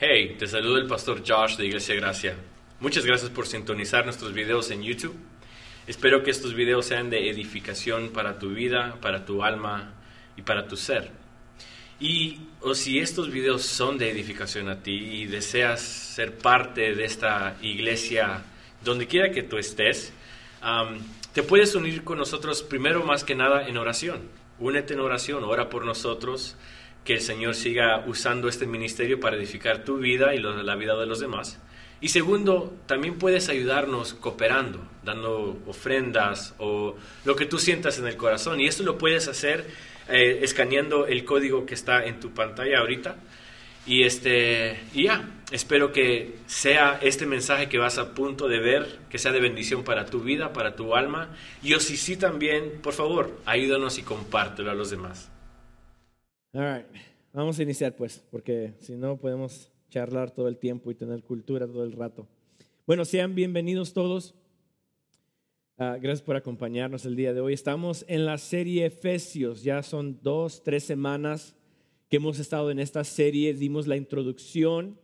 Hey, te saluda el pastor Josh de Iglesia Gracia. Muchas gracias por sintonizar nuestros videos en YouTube. Espero que estos videos sean de edificación para tu vida, para tu alma y para tu ser. Y o si estos videos son de edificación a ti y deseas ser parte de esta iglesia donde quiera que tú estés, te puedes unir con nosotros primero más que nada en oración. Únete en oración, ora por nosotros que el Señor siga usando este ministerio para edificar tu vida y la vida de los demás. Y segundo, también puedes ayudarnos cooperando, dando ofrendas o lo que tú sientas en el corazón. Y esto lo puedes hacer eh, escaneando el código que está en tu pantalla ahorita. Y, este, y ya, espero que sea este mensaje que vas a punto de ver, que sea de bendición para tu vida, para tu alma. Y o si sí también, por favor, ayúdanos y compártelo a los demás. All Vamos a iniciar pues, porque si no podemos charlar todo el tiempo y tener cultura todo el rato. Bueno, sean bienvenidos todos. Ah, gracias por acompañarnos el día de hoy. Estamos en la serie Efesios. Ya son dos, tres semanas que hemos estado en esta serie. Dimos la introducción,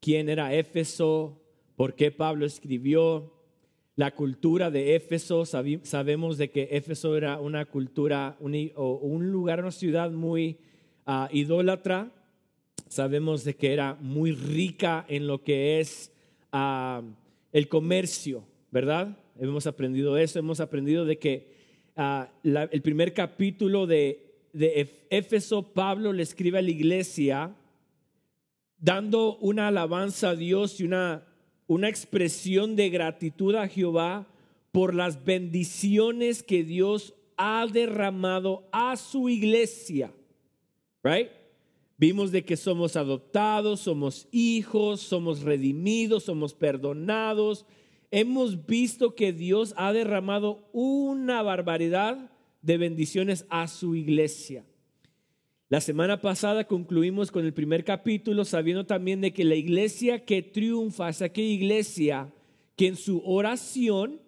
quién era Éfeso, por qué Pablo escribió, la cultura de Éfeso. Sabemos de que Éfeso era una cultura, un lugar, una ciudad muy idólatra. Sabemos de que era muy rica en lo que es el comercio, ¿verdad? Hemos aprendido eso, hemos aprendido de que el primer capítulo de, de Éfeso, Pablo le escribe a la iglesia dando una alabanza a Dios y una, una expresión de gratitud a Jehová por las bendiciones que Dios ha derramado a su iglesia right? Vimos de que somos adoptados, somos hijos, somos redimidos, somos perdonados. Hemos visto que Dios ha derramado una barbaridad de bendiciones a su iglesia. La semana pasada concluimos con el primer capítulo sabiendo también de que la iglesia que triunfa es aquella iglesia que en su oración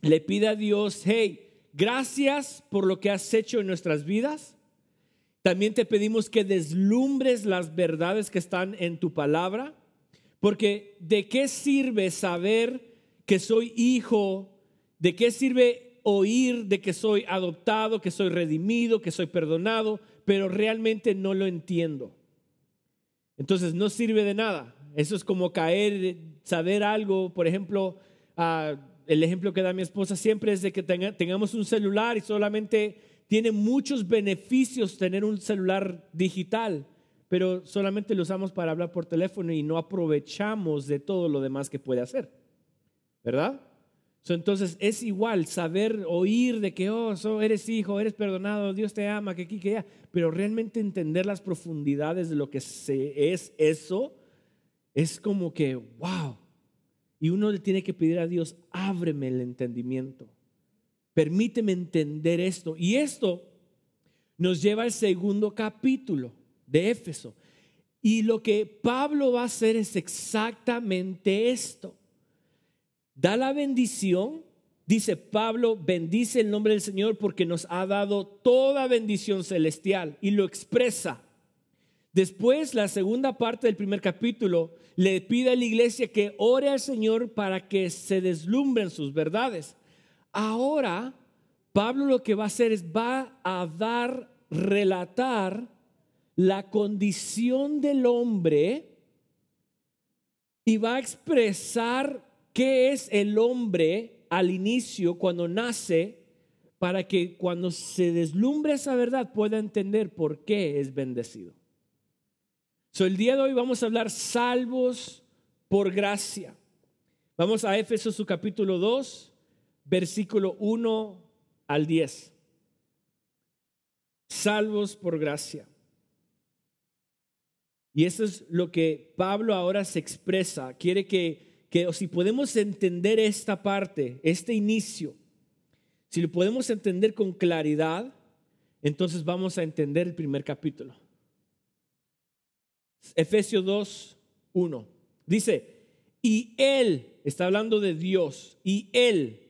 le pide a Dios, hey, gracias por lo que has hecho en nuestras vidas también te pedimos que deslumbres las verdades que están en tu palabra, porque ¿de qué sirve saber que soy hijo? ¿De qué sirve oír de que soy adoptado, que soy redimido, que soy perdonado, pero realmente no lo entiendo? Entonces no sirve de nada. Eso es como caer, saber algo, por ejemplo, ah, el ejemplo que da mi esposa siempre es de que tengamos un celular y solamente tiene muchos beneficios tener un celular digital, pero solamente lo usamos para hablar por teléfono y no aprovechamos de todo lo demás que puede hacer. ¿Verdad? entonces es igual saber oír de que, oh, eres hijo, eres perdonado, Dios te ama, que aquí, que allá, pero realmente entender las profundidades de lo que es eso, es como que, wow. Y uno le tiene que pedir a Dios, ábreme el entendimiento. Permíteme entender esto. Y esto nos lleva al segundo capítulo de Éfeso. Y lo que Pablo va a hacer es exactamente esto. Da la bendición, dice Pablo, bendice el nombre del Señor porque nos ha dado toda bendición celestial y lo expresa. Después, la segunda parte del primer capítulo le pide a la iglesia que ore al Señor para que se deslumbren sus verdades. Ahora, Pablo lo que va a hacer es va a dar, relatar la condición del hombre y va a expresar qué es el hombre al inicio cuando nace para que cuando se deslumbre esa verdad pueda entender por qué es bendecido. So, el día de hoy vamos a hablar salvos por gracia. Vamos a Éfeso su capítulo 2 versículo 1 al 10. Salvos por gracia. Y eso es lo que Pablo ahora se expresa. Quiere que, que si podemos entender esta parte, este inicio, si lo podemos entender con claridad, entonces vamos a entender el primer capítulo. Efesios 2, 1. Dice, y Él, está hablando de Dios, y Él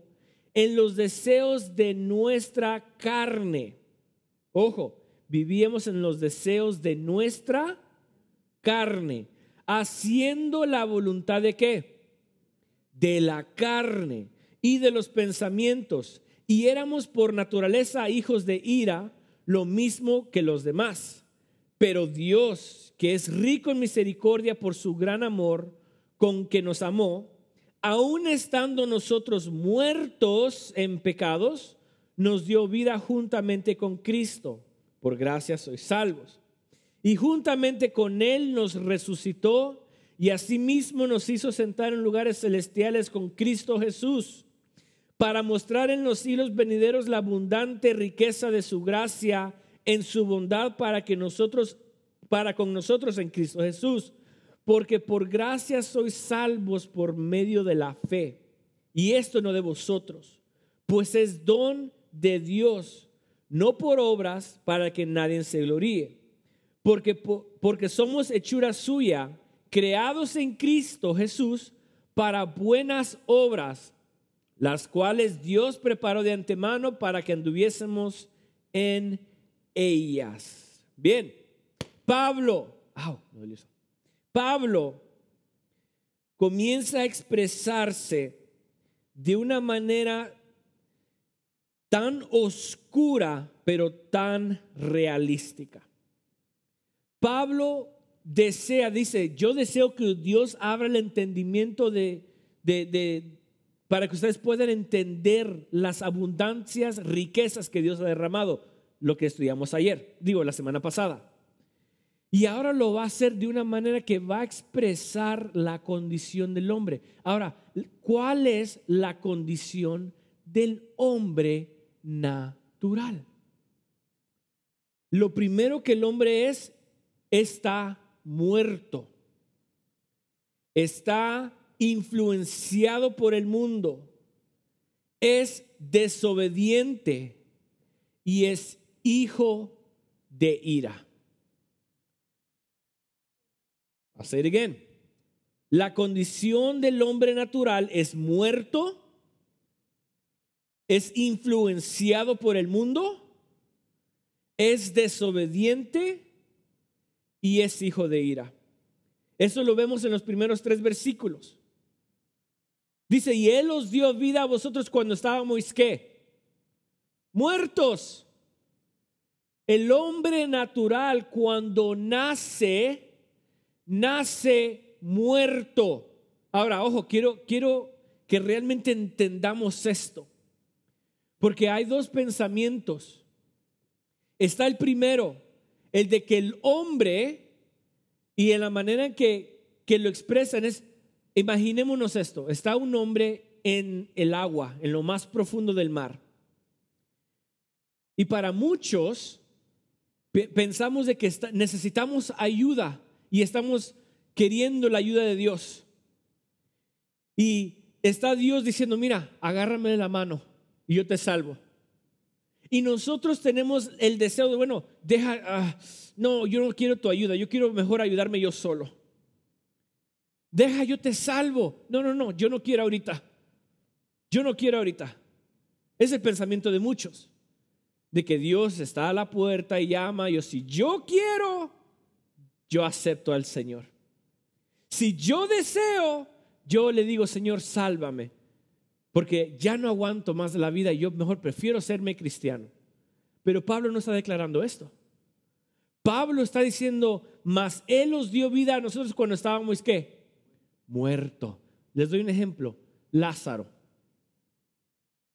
en los deseos de nuestra carne. Ojo, vivíamos en los deseos de nuestra carne, haciendo la voluntad de qué? De la carne y de los pensamientos. Y éramos por naturaleza hijos de ira, lo mismo que los demás. Pero Dios, que es rico en misericordia por su gran amor con que nos amó, aun estando nosotros muertos en pecados, nos dio vida juntamente con Cristo. Por gracia sois salvos. Y juntamente con Él nos resucitó y asimismo nos hizo sentar en lugares celestiales con Cristo Jesús, para mostrar en los siglos venideros la abundante riqueza de su gracia en su bondad para que nosotros, para con nosotros en Cristo Jesús porque por gracia sois salvos por medio de la fe. Y esto no de vosotros, pues es don de Dios, no por obras para que nadie se gloríe. Porque, porque somos hechura suya, creados en Cristo Jesús para buenas obras, las cuales Dios preparó de antemano para que anduviésemos en ellas. Bien, Pablo, Pablo comienza a expresarse de una manera tan oscura, pero tan realística. Pablo desea, dice, yo deseo que Dios abra el entendimiento de, de, para que ustedes puedan entender las abundancias, riquezas que Dios ha derramado, lo que estudiamos ayer, digo, la semana pasada. Y ahora lo va a hacer de una manera que va a expresar la condición del hombre. Ahora, ¿cuál es la condición del hombre natural? Lo primero que el hombre es, está muerto. Está influenciado por el mundo. Es desobediente y es hijo de ira. I'll again. La condición del hombre natural es muerto, es influenciado por el mundo, es desobediente y es hijo de ira. Eso lo vemos en los primeros tres versículos. Dice, y Él os dio vida a vosotros cuando estábamos, ¿qué? Muertos. El hombre natural cuando nace nace muerto. Ahora, ojo, quiero, quiero que realmente entendamos esto. Porque hay dos pensamientos. Está el primero, el de que el hombre, y en la manera que, que lo expresan es, imaginémonos esto, está un hombre en el agua, en lo más profundo del mar. Y para muchos pensamos de que necesitamos ayuda y estamos queriendo la ayuda de Dios. Y está Dios diciendo, mira, agárrame de la mano y yo te salvo. Y nosotros tenemos el deseo de, bueno, deja, ah, no, yo no quiero tu ayuda, yo quiero mejor ayudarme yo solo. Deja, yo te salvo. No, no, no, yo no quiero ahorita. Yo no quiero ahorita. Es el pensamiento de muchos, de que Dios está a la puerta y llama, yo si yo quiero, yo acepto al Señor. Si yo deseo, yo le digo, Señor, sálvame, porque ya no aguanto más la vida y yo mejor prefiero serme cristiano. Pero Pablo no está declarando esto. Pablo está diciendo, mas Él os dio vida a nosotros cuando estábamos, ¿qué? Muerto. Les doy un ejemplo. Lázaro.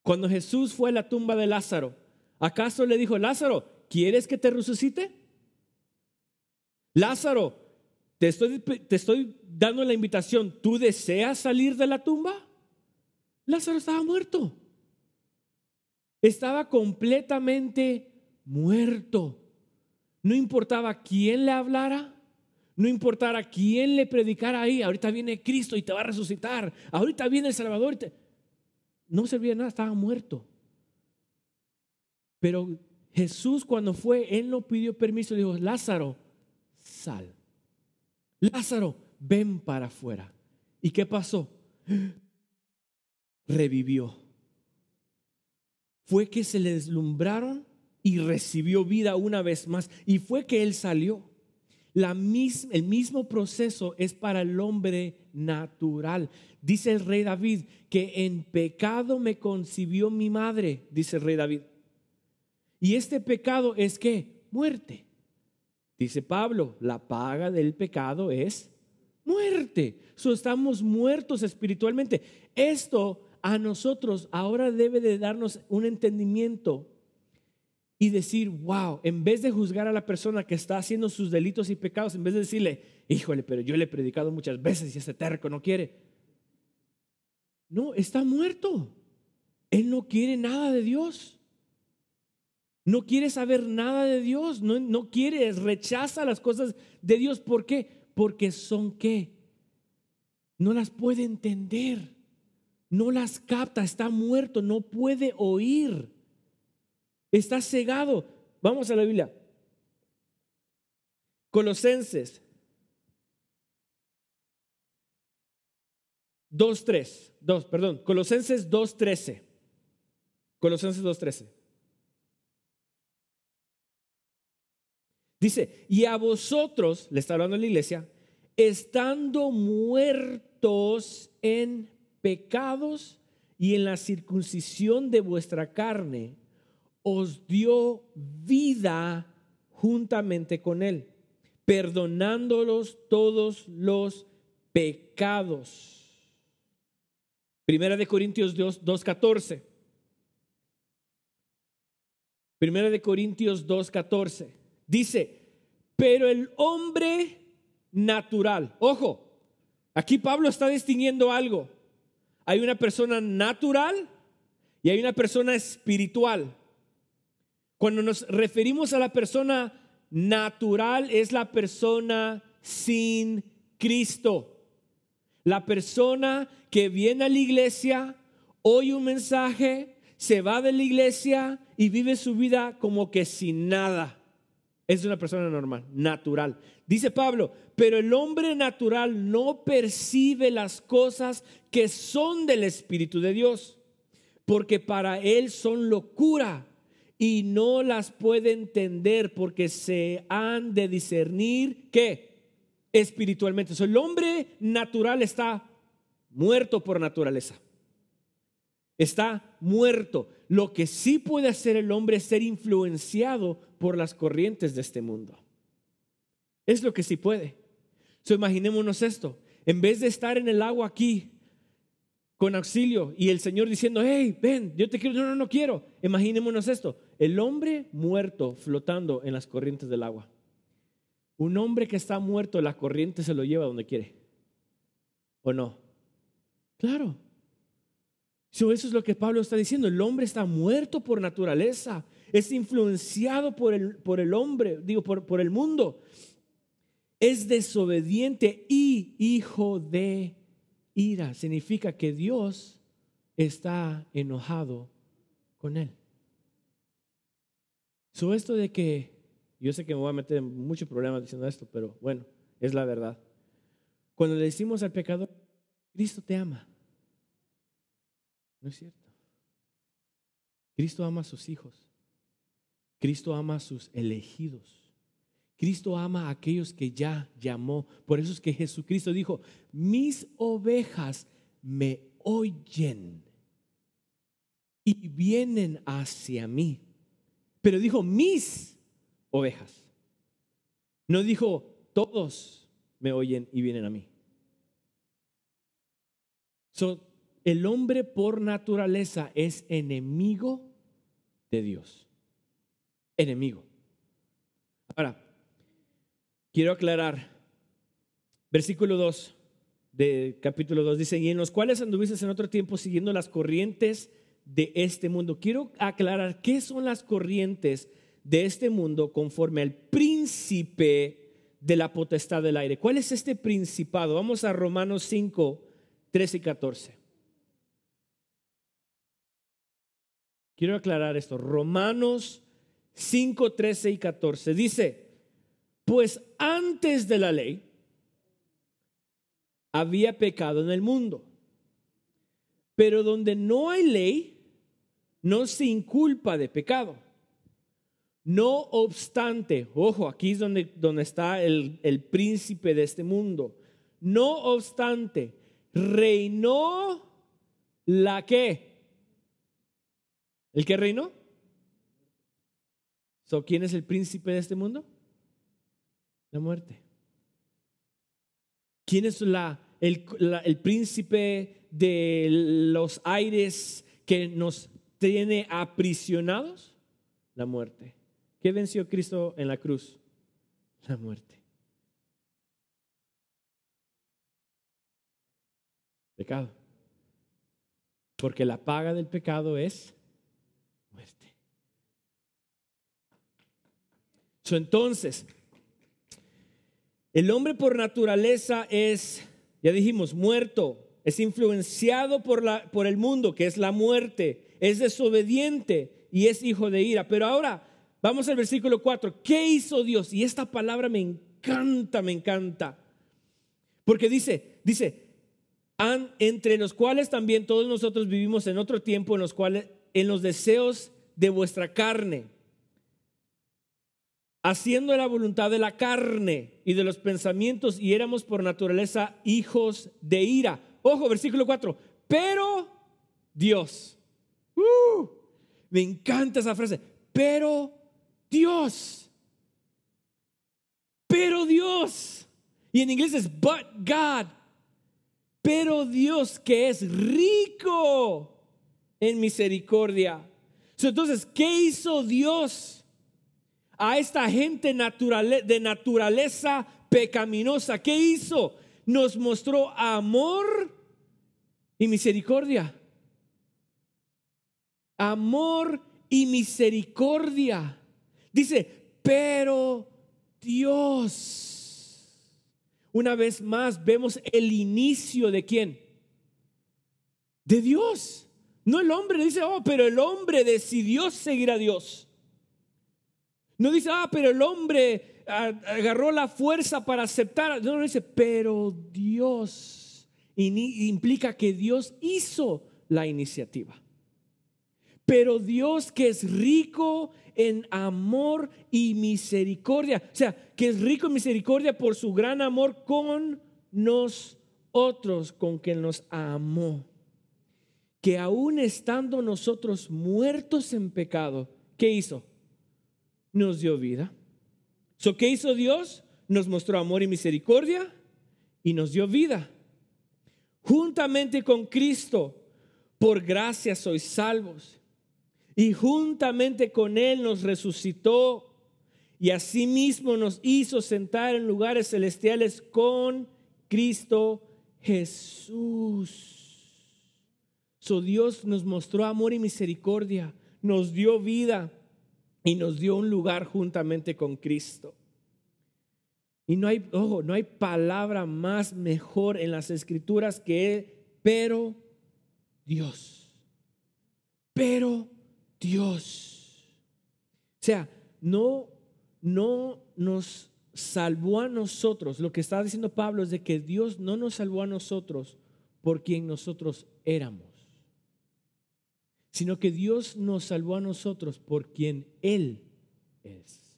Cuando Jesús fue a la tumba de Lázaro, ¿acaso le dijo, Lázaro, ¿quieres que te resucite? Lázaro, te estoy, te estoy dando la invitación, ¿tú deseas salir de la tumba? Lázaro estaba muerto. Estaba completamente muerto. No importaba quién le hablara, No importara quién le predicara ahí, ahorita viene Cristo y te va a resucitar, ahorita viene el Salvador. No servía de nada, estaba muerto. Pero Jesús cuando fue, él no pidió permiso, dijo, Lázaro, Lázaro, ven para afuera. ¿Y qué pasó? Revivió. Fue que se le deslumbraron y recibió vida una vez más. Y fue que él salió. La el mismo proceso es para el hombre natural. Dice el rey David que en pecado me concibió mi madre, dice el rey David. Y este pecado es que muerte. Dice Pablo, la paga del pecado es muerte. So, estamos muertos espiritualmente. Esto a nosotros ahora debe de darnos un entendimiento y decir, wow, en vez de juzgar a la persona que está haciendo sus delitos y pecados, en vez de decirle, híjole, pero yo le he predicado muchas veces y ese terco no quiere. No, está muerto. Él no quiere nada de Dios. No quiere saber nada de Dios. No, no quiere, rechaza las cosas de Dios. ¿Por qué? Porque son qué? No las puede entender. No las capta. Está muerto. No puede oír. Está cegado. Vamos a la Biblia. Colosenses 2.3, 2, perdón, Colosenses 2.13. Colosenses 2.13. Dice, y a vosotros, le está hablando la iglesia, estando muertos en pecados y en la circuncisión de vuestra carne, os dio vida juntamente con Él, perdonándolos todos los pecados. Primera de Corintios 2.14. Primera de Corintios 2.14. Dice, pero el hombre natural, ojo, aquí Pablo está distinguiendo algo. Hay una persona natural y hay una persona espiritual. Cuando nos referimos a la persona natural, es la persona sin Cristo. La persona que viene a la iglesia, oye un mensaje, se va de la iglesia y vive su vida como que sin nada. Es una persona normal, natural. Dice Pablo, pero el hombre natural no percibe las cosas que son del Espíritu de Dios, porque para él son locura y no las puede entender porque se han de discernir que espiritualmente. el hombre natural está muerto por naturaleza. Está muerto. Lo que sí puede hacer el hombre es ser influenciado por las corrientes de este mundo. Es lo que sí puede. So, imaginémonos esto. En vez de estar en el agua aquí con auxilio y el Señor diciendo, hey, ven, yo te quiero, no, no, no quiero. Imaginémonos esto, el hombre muerto flotando en las corrientes del agua. Un hombre que está muerto, la corriente se lo lleva donde quiere. ¿O no? Claro. eso es lo que Pablo está diciendo. El hombre está muerto por naturaleza. Es influenciado por el, por el hombre, digo, por, por el mundo. Es desobediente y hijo de ira significa que Dios está enojado con él. So esto de que, yo sé que me voy a meter en muchos problemas diciendo esto, pero bueno, es la verdad. Cuando le decimos al pecador, Cristo te ama. No es cierto. Cristo ama a sus hijos. Cristo ama a sus elegidos. Cristo ama a aquellos que ya llamó. Por eso es que Jesucristo dijo, mis ovejas me oyen y vienen hacia mí. Pero dijo, mis ovejas. No dijo, todos me oyen y vienen a mí. el hombre por naturaleza es enemigo de Dios. Enemigo. Ahora, Quiero aclarar, versículo 2 de capítulo 2 dice, y en los cuales anduviste en otro tiempo siguiendo las corrientes de este mundo. Quiero aclarar qué son las corrientes de este mundo conforme al príncipe de la potestad del aire. ¿Cuál es este principado? Vamos a Romanos 5, 13 y 14. Quiero aclarar esto. Romanos 5, 13 y 14. Dice, pues antes de la ley había pecado en el mundo, pero donde no hay ley, no se inculpa de pecado. No obstante, ojo, aquí es donde, donde está el, el príncipe de este mundo. No obstante, reinó la que. ¿El que reinó? So, ¿Quién es el príncipe de este mundo? La muerte. ¿Quién es la, el, el príncipe de los aires que nos tiene aprisionados? La muerte. ¿Qué venció Cristo en la cruz? La muerte. Pecado. Porque la paga del pecado es muerte. Entonces, el hombre por naturaleza es, ya dijimos, muerto, es influenciado por, la, por el mundo, que es la muerte, es desobediente y es hijo de ira. Pero ahora, Vamos al versículo 4. ¿Qué hizo Dios? Y esta palabra me encanta, me encanta. Porque dice, dice, entre los cuales también todos nosotros vivimos en otro tiempo, en los cuales, en los deseos de vuestra carne, haciendo la voluntad de la carne y de los pensamientos, y éramos por naturaleza hijos de ira. Ojo, versículo 4. Pero Dios. Uh, me encanta esa frase. Pero Dios. Pero Dios. Y en inglés es but God. Pero Dios que es rico en misericordia. Entonces, ¿qué hizo Dios a esta gente de naturaleza pecaminosa? ¿Qué hizo? Nos mostró amor y misericordia. Amor y misericordia. Dice, pero Dios. Una vez más vemos el inicio de quién? De Dios. No el hombre dice, oh, pero el hombre decidió seguir a Dios. No dice, ah, pero el hombre agarró la fuerza para aceptar. No, dice, pero Dios. Implica que Dios hizo la iniciativa. Pero Dios que es rico en amor y misericordia. O sea, que es rico en misericordia por su gran amor con nosotros, con quien nos amó. Que aún estando nosotros muertos en pecado, ¿qué hizo? Nos dio vida. So, ¿Qué hizo Dios? Nos mostró amor y misericordia y nos dio vida. Juntamente con Cristo, por gracia sois salvos y juntamente con Él nos resucitó y asimismo nos hizo sentar en lugares celestiales con Cristo Jesús. Dios nos mostró amor y misericordia, nos dio vida y nos dio un lugar juntamente con Cristo. Y no hay, ojo, no hay palabra más mejor en las escrituras que pero Dios. Pero Dios. O sea, no, no nos salvó a nosotros. Lo que está diciendo Pablo es de que Dios no nos salvó a nosotros por quien nosotros éramos, sino que Dios nos salvó a nosotros por quien Él es.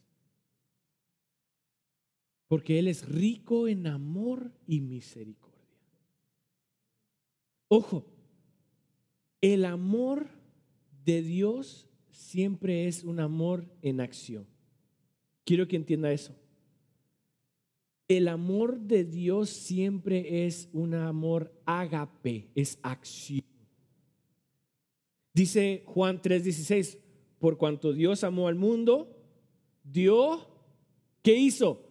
Porque Él es rico en amor y misericordia. Ojo, el amor de Dios siempre es un amor en acción. Quiero que entienda eso. El amor de Dios siempre es un amor ágape, es acción. Dice Juan 3:16, por cuanto Dios amó al mundo, dio, ¿qué hizo?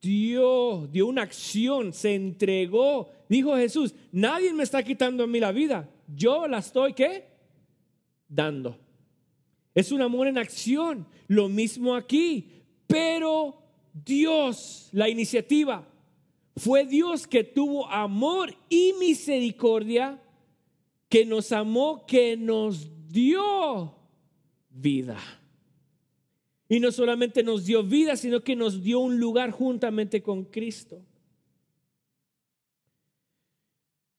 Dio, dio una acción, se entregó. Dijo Jesús, nadie me está quitando a mí la vida, yo la estoy, ¿qué? dando. Es un amor en acción. Lo mismo aquí. Pero Dios la iniciativa. Fue Dios que tuvo amor y misericordia, que nos amó, que nos dio vida. Y no solamente nos dio vida, sino que nos dio un lugar juntamente con Cristo.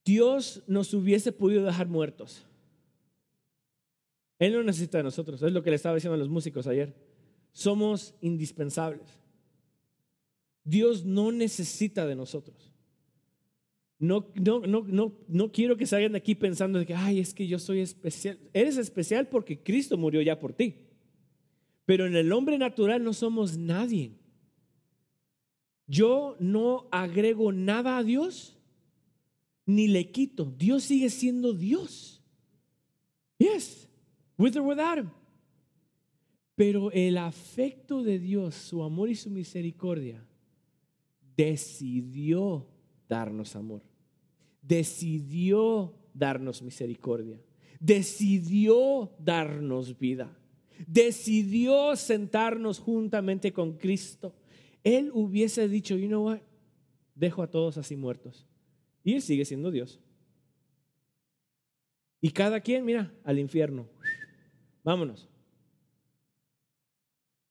Dios nos hubiese podido dejar muertos. Él no necesita de nosotros. Es lo que le estaba diciendo a los músicos ayer. Somos indispensables. Dios no necesita de nosotros. No, no, no, no, no quiero que salgan de aquí pensando de que, ay, es que yo soy especial. Eres especial porque Cristo murió ya por ti. Pero en el hombre natural no somos nadie. Yo no agrego nada a Dios ni le quito. Dios sigue siendo Dios. Yes, with or without him. Pero el afecto de Dios, su amor y su misericordia, decidió darnos amor. Decidió darnos misericordia. Decidió darnos vida decidió sentarnos juntamente con Cristo, Él hubiese dicho, you know what, dejo a todos así muertos. Y Él sigue siendo Dios. Y cada quien, mira, al infierno. Vámonos.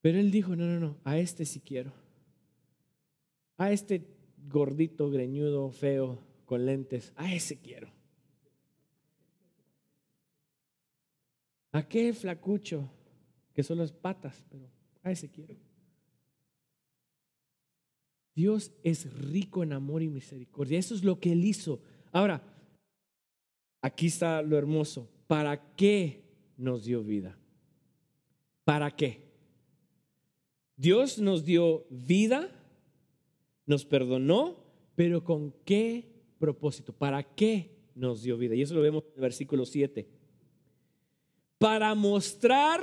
Pero Él dijo, no, no, no, a este sí quiero. A este gordito, greñudo, feo, con lentes, a ese quiero. ¿A qué flacucho? que son las patas, pero a ese quiero. Dios es rico en amor y misericordia. Eso es lo que Él hizo. Ahora, aquí está lo hermoso. ¿Para qué nos dio vida? ¿Para qué? Dios nos dio vida, nos perdonó, pero ¿con qué propósito? ¿Para qué nos dio vida? Y eso lo vemos en el versículo 7. Para mostrar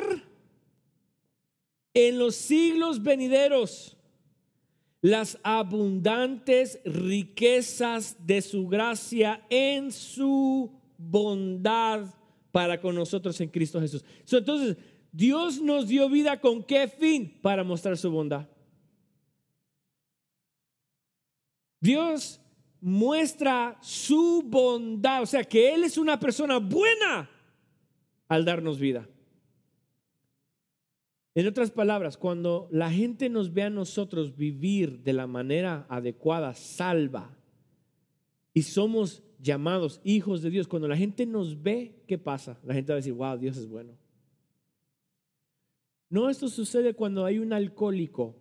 en los siglos venideros las abundantes riquezas de su gracia en su bondad para con nosotros en Cristo Jesús. entonces, Dios nos dio vida con qué fin? Para mostrar su bondad. Dios muestra su bondad, o sea que Él es una persona buena al darnos vida. En otras palabras, cuando la gente nos ve a nosotros vivir de la manera adecuada, salva, y somos llamados hijos de Dios, cuando la gente nos ve, ¿qué pasa? La gente va a decir, wow, Dios es bueno. No, esto sucede cuando hay un alcohólico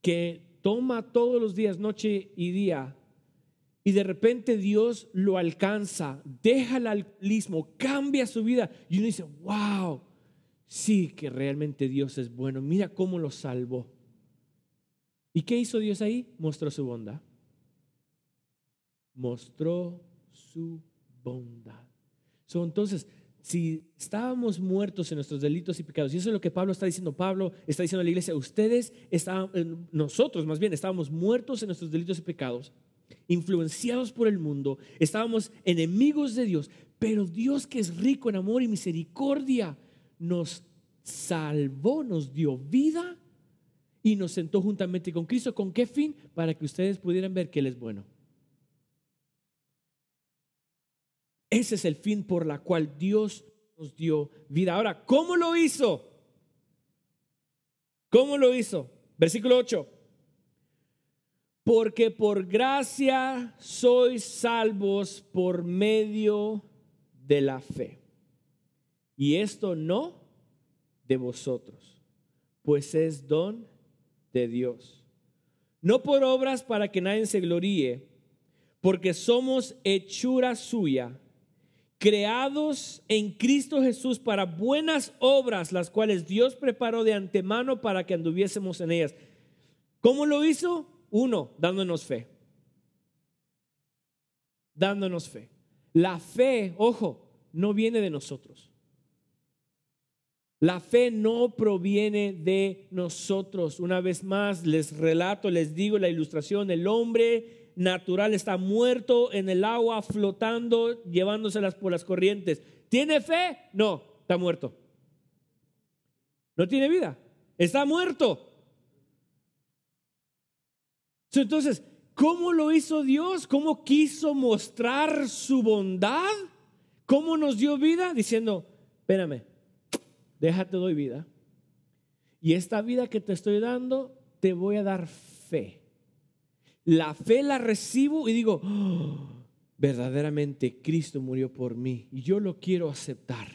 que toma todos los días, noche y día, y de repente Dios lo alcanza, deja el alcoholismo, cambia su vida, y uno dice, wow, sí que realmente Dios es bueno. Mira cómo lo salvó. ¿Y qué hizo Dios ahí? Mostró su bondad. Mostró su bondad. entonces, si estábamos muertos en nuestros delitos y pecados, y eso es lo que Pablo está diciendo, Pablo está diciendo a la iglesia, ustedes eh, nosotros más bien, estábamos muertos en nuestros delitos y pecados, influenciados por el mundo, estábamos enemigos de Dios, pero Dios que es rico en amor y misericordia, nos salvó, nos dio vida y nos sentó juntamente con Cristo. ¿Con qué fin? Para que ustedes pudieran ver que Él es bueno. Ese es el fin por la cual Dios nos dio vida. Ahora, ¿cómo lo hizo? ¿Cómo lo hizo? Versículo 8. Porque por gracia sois salvos por medio de la fe. Y esto no de vosotros, pues es don de Dios. No por obras para que nadie se gloríe, porque somos hechura suya, creados en Cristo Jesús para buenas obras, las cuales Dios preparó de antemano para que anduviésemos en ellas. ¿Cómo lo hizo? Uno, dándonos fe. Dándonos fe. La fe, ojo, no viene de nosotros. La fe no proviene de nosotros. Una vez más, les relato, les digo la ilustración, el hombre natural está muerto en el agua, flotando, llevándoselas por las corrientes. ¿Tiene fe? No, está muerto. No tiene vida, está muerto. Entonces, ¿cómo lo hizo Dios? ¿Cómo quiso mostrar su bondad? ¿Cómo nos dio vida? Diciendo, espérame, déjate doy vida. Y esta vida que te estoy dando, te voy a dar fe. La fe la recibo y digo, oh, verdaderamente Cristo murió por mí y yo lo quiero aceptar.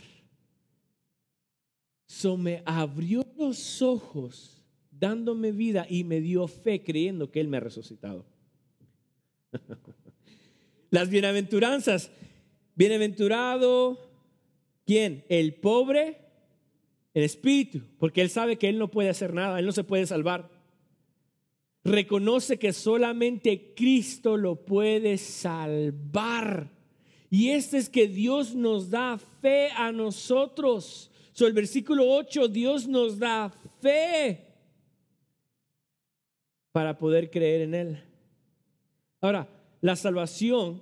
So me abrió los ojos dándome vida y me dio fe creyendo que Él me ha resucitado. Las bienaventuranzas. Bienaventurado, ¿quién? El pobre en espíritu, porque Él sabe que Él no puede hacer nada, Él no se puede salvar. Reconoce que solamente Cristo lo puede salvar. Y este es que Dios nos da fe a nosotros. So, el versículo 8, Dios nos da fe para poder creer en Él. Ahora, la salvación,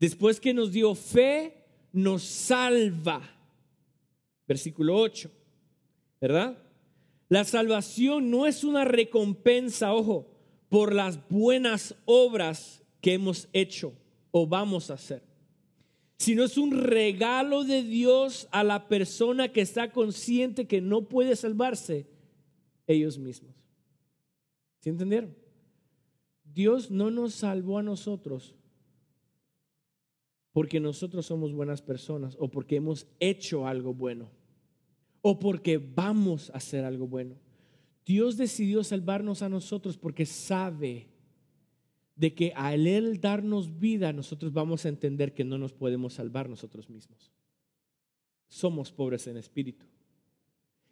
después que nos dio fe, nos salva. Versículo 8, ¿verdad? La salvación no es una recompensa, ojo, por las buenas obras que hemos hecho o vamos a hacer, sino es un regalo de Dios a la persona que está consciente que no puede salvarse ellos mismos. ¿Sí entendieron? Dios no nos salvó a nosotros porque nosotros somos buenas personas o porque hemos hecho algo bueno o porque vamos a hacer algo bueno. Dios decidió salvarnos a nosotros porque sabe de que al Él darnos vida, nosotros vamos a entender que no nos podemos salvar nosotros mismos. Somos pobres en espíritu.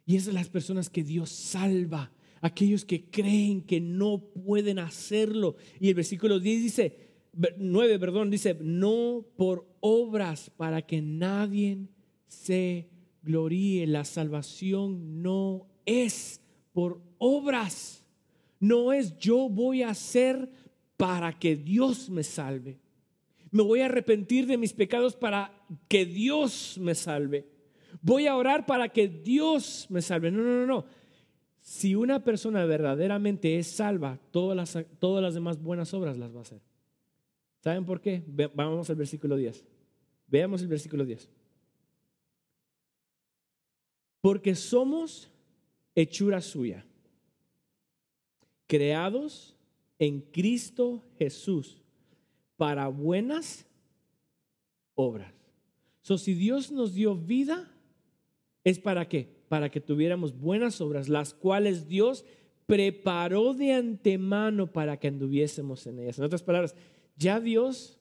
Y esas son las personas que Dios salva, aquellos que creen que no pueden hacerlo. Y el versículo 10 dice, 9, perdón, dice, no por obras para que nadie se gloríe. La salvación no es por obras. No es yo voy a hacer para que Dios me salve. Me voy a arrepentir de mis pecados para que Dios me salve. Voy a orar para que Dios me salve. No, no, no, no. Si una persona verdaderamente es salva, todas las, todas las demás buenas obras las va a hacer. ¿Saben por qué? Vamos al versículo 10. Veamos el versículo 10 porque somos hechura suya, creados en Cristo Jesús para buenas obras. So, si Dios nos dio vida, ¿es para qué? Para que tuviéramos buenas obras, las cuales Dios preparó de antemano para que anduviésemos en ellas. En otras palabras, ya Dios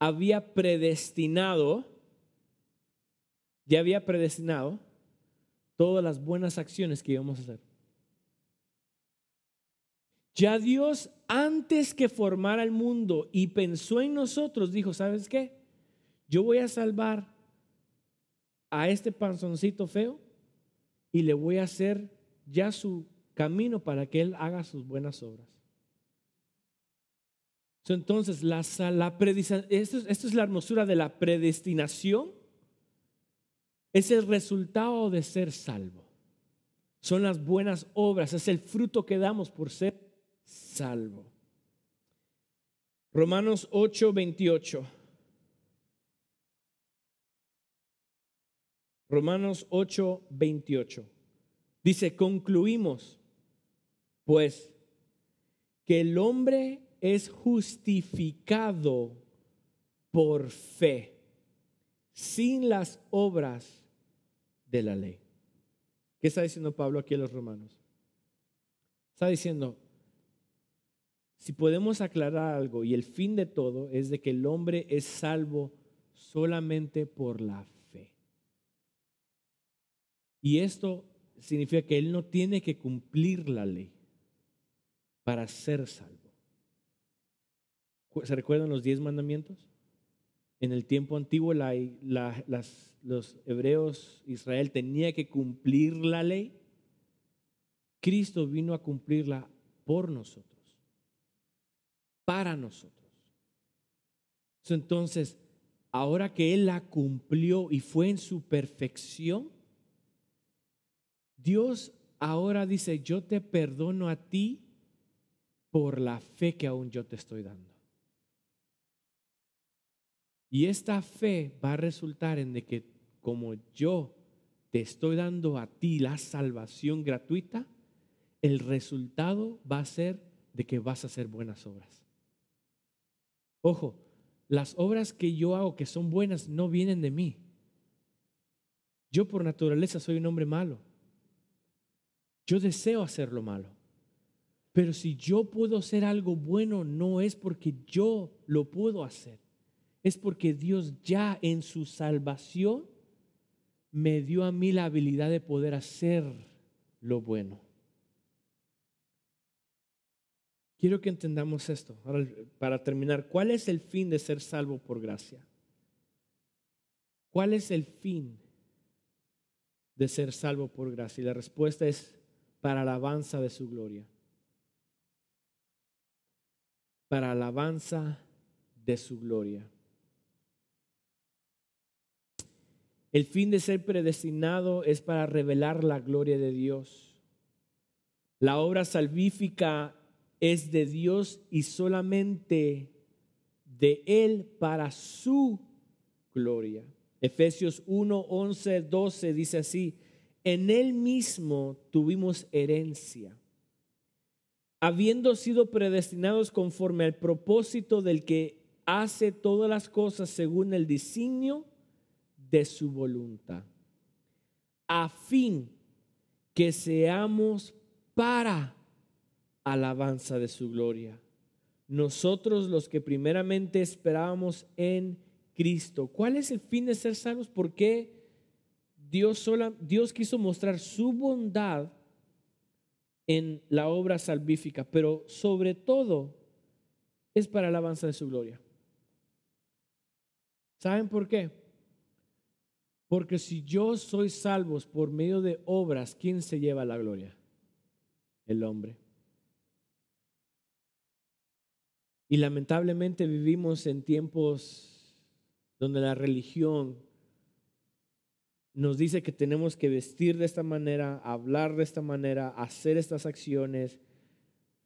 había predestinado, ya había predestinado todas las buenas acciones que íbamos a hacer. Ya Dios, antes que formara el mundo y pensó en nosotros, dijo, ¿sabes qué? Yo voy a salvar a este panzoncito feo y le voy a hacer ya su camino para que él haga sus buenas obras. Entonces, la, la esto, esto es la hermosura de la predestinación es el resultado de ser salvo. Son las buenas obras, es el fruto que damos por ser salvo. Romanos 8, 28. Romanos 8, 28. Dice, concluimos, pues, que el hombre es justificado por fe, sin las obras de la ley. ¿Qué está diciendo Pablo aquí a los romanos? Está diciendo, si podemos aclarar algo, y el fin de todo es de que el hombre es salvo solamente por la fe. Y esto significa que él no tiene que cumplir la ley para ser salvo. ¿Se recuerdan los diez mandamientos? En el tiempo antiguo los hebreos, Israel tenía que cumplir la ley. Cristo vino a cumplirla por nosotros, para nosotros. Entonces, ahora que Él la cumplió y fue en su perfección, Dios ahora dice, yo te perdono a ti por la fe que aún yo te estoy dando. Y esta fe va a resultar en de que como yo te estoy dando a ti la salvación gratuita, el resultado va a ser de que vas a hacer buenas obras. Ojo, las obras que yo hago que son buenas no vienen de mí. Yo por naturaleza soy un hombre malo. Yo deseo hacer lo malo. Pero si yo puedo hacer algo bueno, no es porque yo lo puedo hacer. Es porque Dios ya en su salvación me dio a mí la habilidad de poder hacer lo bueno. Quiero que entendamos esto. para terminar, ¿cuál es el fin de ser salvo por gracia? ¿Cuál es el fin de ser salvo por gracia? Y la respuesta es para alabanza de su gloria. Para alabanza de su gloria. El fin de ser predestinado es para revelar la gloria de Dios. La obra salvífica es de Dios y solamente de Él para su gloria. Efesios 1, 11, 12 dice así, en Él mismo tuvimos herencia, habiendo sido predestinados conforme al propósito del que hace todas las cosas según el designio de su voluntad, a fin que seamos para alabanza de su gloria. Nosotros los que primeramente esperábamos en Cristo. ¿Cuál es el fin de ser salvos? ¿Por qué Dios, sola, Dios quiso mostrar su bondad en la obra salvífica? Pero sobre todo es para alabanza de su gloria. ¿Saben por qué? Porque si yo soy salvos por medio de obras, ¿quién se lleva la gloria? El hombre. Y lamentablemente vivimos en tiempos donde la religión nos dice que tenemos que vestir de esta manera, hablar de esta manera, hacer estas acciones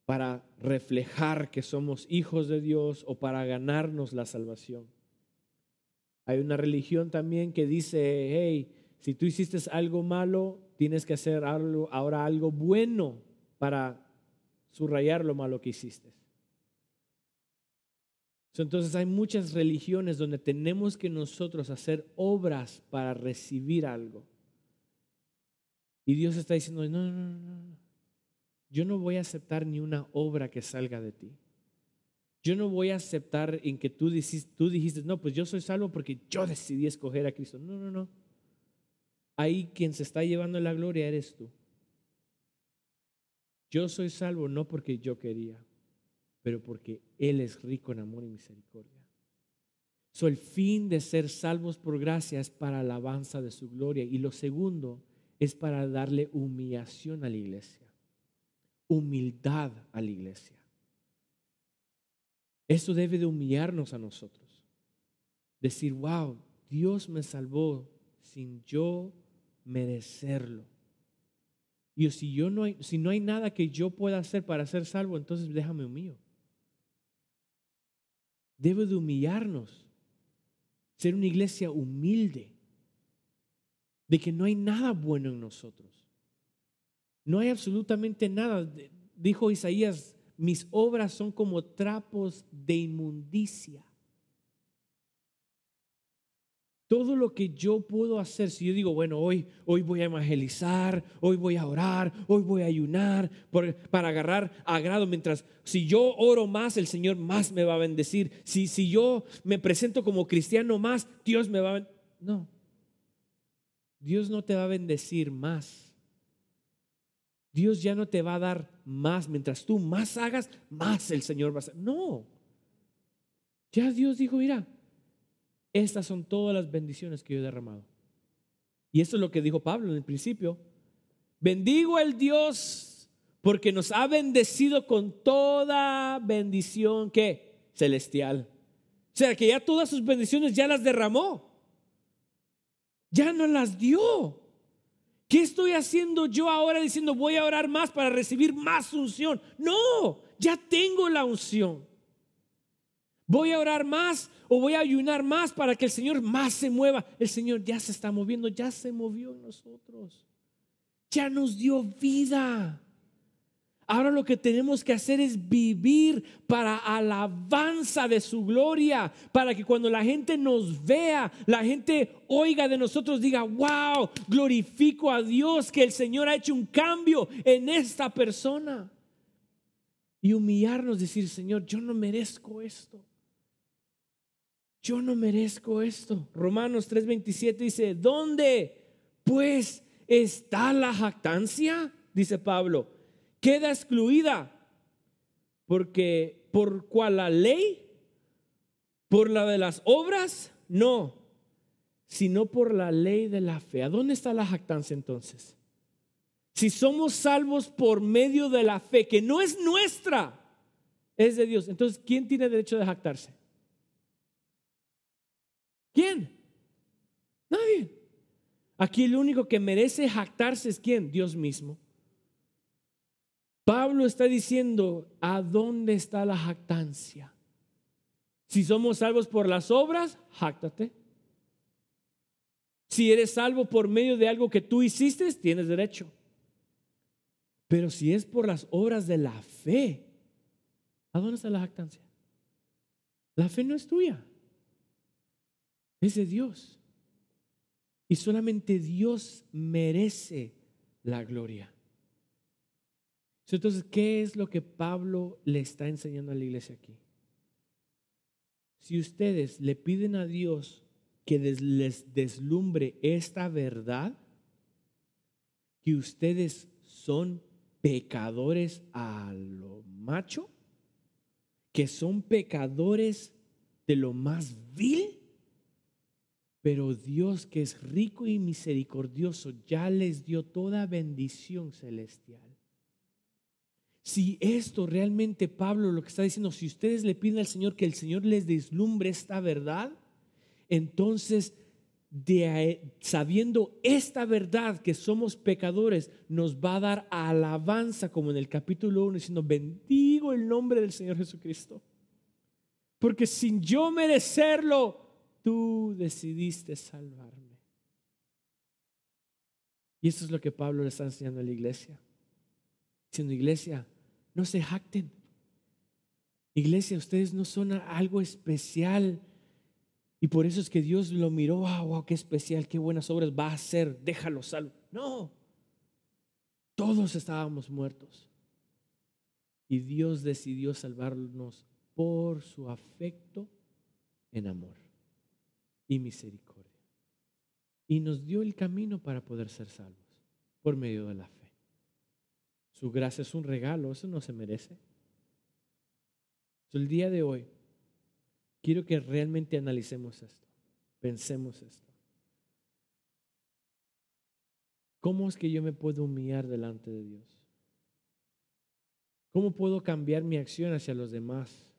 para reflejar que somos hijos de Dios o para ganarnos la salvación. Hay una religión también que dice, hey, si tú hiciste algo malo, tienes que hacer ahora algo bueno para subrayar lo malo que hiciste. Entonces hay muchas religiones donde tenemos que nosotros hacer obras para recibir algo. Y Dios está diciendo, no, no, no, no. Yo no voy a aceptar ni una obra que salga de ti. Yo no voy a aceptar en que tú dijiste, tú no, pues yo soy salvo porque yo decidí escoger a Cristo. No, no, no. Ahí quien se está llevando la gloria eres tú. Yo soy salvo no porque yo quería, pero porque Él es rico en amor y misericordia. So, el fin de ser salvos por gracia es para alabanza de su gloria. Y lo segundo es para darle humillación a la iglesia. Humildad a la iglesia. Eso debe de humillarnos a nosotros. Decir, wow, Dios me salvó sin yo merecerlo. Y si, yo no hay, si no hay nada que yo pueda hacer para ser salvo, entonces déjame humillo debe de humillarnos, ser una iglesia humilde, de que no hay nada bueno en nosotros. No hay absolutamente nada. Dijo Isaías, mis obras son como trapos de inmundicia. Todo lo que yo puedo hacer, si yo digo, bueno, hoy, hoy voy a evangelizar, hoy voy a orar, hoy voy a ayunar para agarrar agrado, mientras si yo oro más, el Señor más me va a bendecir. Si, si yo me presento como cristiano más, Dios me va a. No, Dios no te va a bendecir más. Dios ya no te va a dar más. Mientras tú más hagas, más el Señor va a hacer. No. Ya Dios dijo, mira, estas son todas las bendiciones que yo he derramado. Y eso es lo que dijo Pablo en el principio. Bendigo al Dios porque nos ha bendecido con toda bendición que celestial. O sea, que ya todas sus bendiciones ya las derramó. Ya no las dio. ¿Qué estoy haciendo yo ahora diciendo voy a orar más para recibir más unción? No, ya tengo la unción. Voy a orar más o voy a ayunar más para que el Señor más se mueva. El Señor ya se está moviendo, ya se movió en nosotros. Ya nos dio vida. Ahora lo que tenemos que hacer es vivir para alabanza de su gloria, para que cuando la gente nos vea, la gente oiga de nosotros, diga, wow, glorifico a Dios que el Señor ha hecho un cambio en esta persona. Y humillarnos, decir, Señor, yo no merezco esto. Yo no merezco esto. Romanos 3:27 dice, ¿dónde pues está la jactancia? Dice Pablo queda excluida. Porque por cuál la ley, por la de las obras, no, sino por la ley de la fe. ¿A dónde está la jactancia entonces? Si somos salvos por medio de la fe, que no es nuestra, es de Dios. Entonces, ¿quién tiene derecho de jactarse? ¿Quién? Nadie. Aquí el único que merece jactarse es quién? Dios mismo. Pablo está diciendo, ¿a dónde está la jactancia? Si somos salvos por las obras, jáctate. Si eres salvo por medio de algo que tú hiciste, tienes derecho. Pero si es por las obras de la fe, ¿a dónde está la jactancia? La fe no es tuya, es de Dios. Y solamente Dios merece la gloria. Entonces, ¿qué es lo que Pablo le está enseñando a la iglesia aquí? Si ustedes le piden a Dios que les deslumbre esta verdad, que ustedes son pecadores a lo macho, que son pecadores de lo más vil, pero Dios que es rico y misericordioso ya les dio toda bendición celestial. Si esto realmente Pablo lo que está diciendo, si ustedes le piden al Señor que el Señor les deslumbre esta verdad, entonces de, sabiendo esta verdad que somos pecadores, nos va a dar alabanza como en el capítulo 1 diciendo, bendigo el nombre del Señor Jesucristo. Porque sin yo merecerlo, tú decidiste salvarme. Y eso es lo que Pablo le está enseñando a la iglesia. Diciendo, iglesia, no se jacten. Iglesia, ustedes no son algo especial. Y por eso es que Dios lo miró, wow, wow, qué especial, qué buenas obras va a hacer, déjalo salvo. No, todos estábamos muertos. Y Dios decidió salvarnos por su afecto en amor y misericordia. Y nos dio el camino para poder ser salvos por medio de la fe. Su gracia es un regalo, eso no se merece. el día de hoy, quiero que realmente analicemos esto, pensemos esto. ¿Cómo es que yo me puedo humillar delante de Dios? ¿Cómo puedo cambiar mi acción hacia los demás?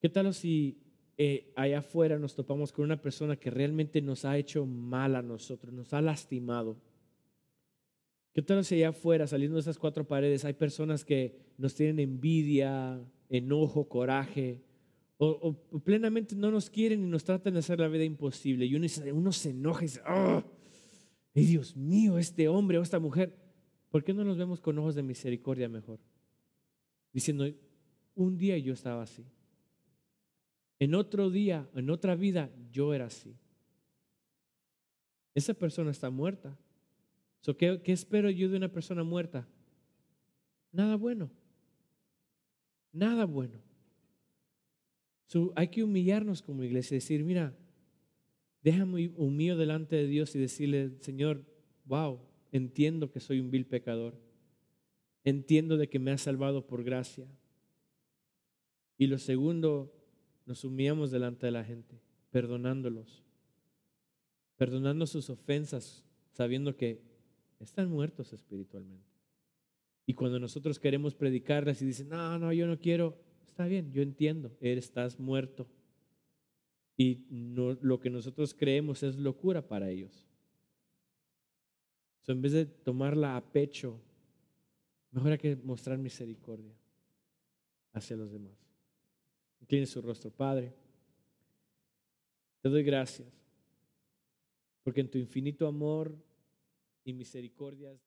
¿Qué tal si eh, allá afuera nos topamos con una persona que realmente nos ha hecho mal a nosotros, nos ha lastimado? ¿Qué tal si allá afuera, saliendo de esas cuatro paredes, hay personas que nos tienen envidia, enojo, coraje, o, plenamente no nos quieren y nos tratan de hacer la vida imposible? Y uno, se enoja y dice, ¡oh! Dios mío, este hombre o esta mujer! ¿Por qué no nos vemos con ojos de misericordia mejor? Diciendo, un día yo estaba así. En otro día, en otra vida, yo era así. Esa persona está muerta. ¿Qué, espero yo de una persona muerta? Nada bueno. Nada bueno. hay que humillarnos como iglesia y decir, mira, déjame humillo delante de Dios y decirle, Señor, wow, entiendo que soy un vil pecador. Entiendo de que me has salvado por gracia. Y lo segundo, nos humillamos delante de la gente, perdonándolos, perdonando sus ofensas, sabiendo que están muertos espiritualmente. Y cuando nosotros queremos predicarles y dicen, no, no, yo no quiero, está bien, yo entiendo, estás muerto. Y lo que nosotros creemos es locura para ellos. en vez de tomarla a pecho, mejor hay que mostrar misericordia. hacia los demás. Incline su rostro, Padre. Te doy gracias porque en tu infinito amor y misericordia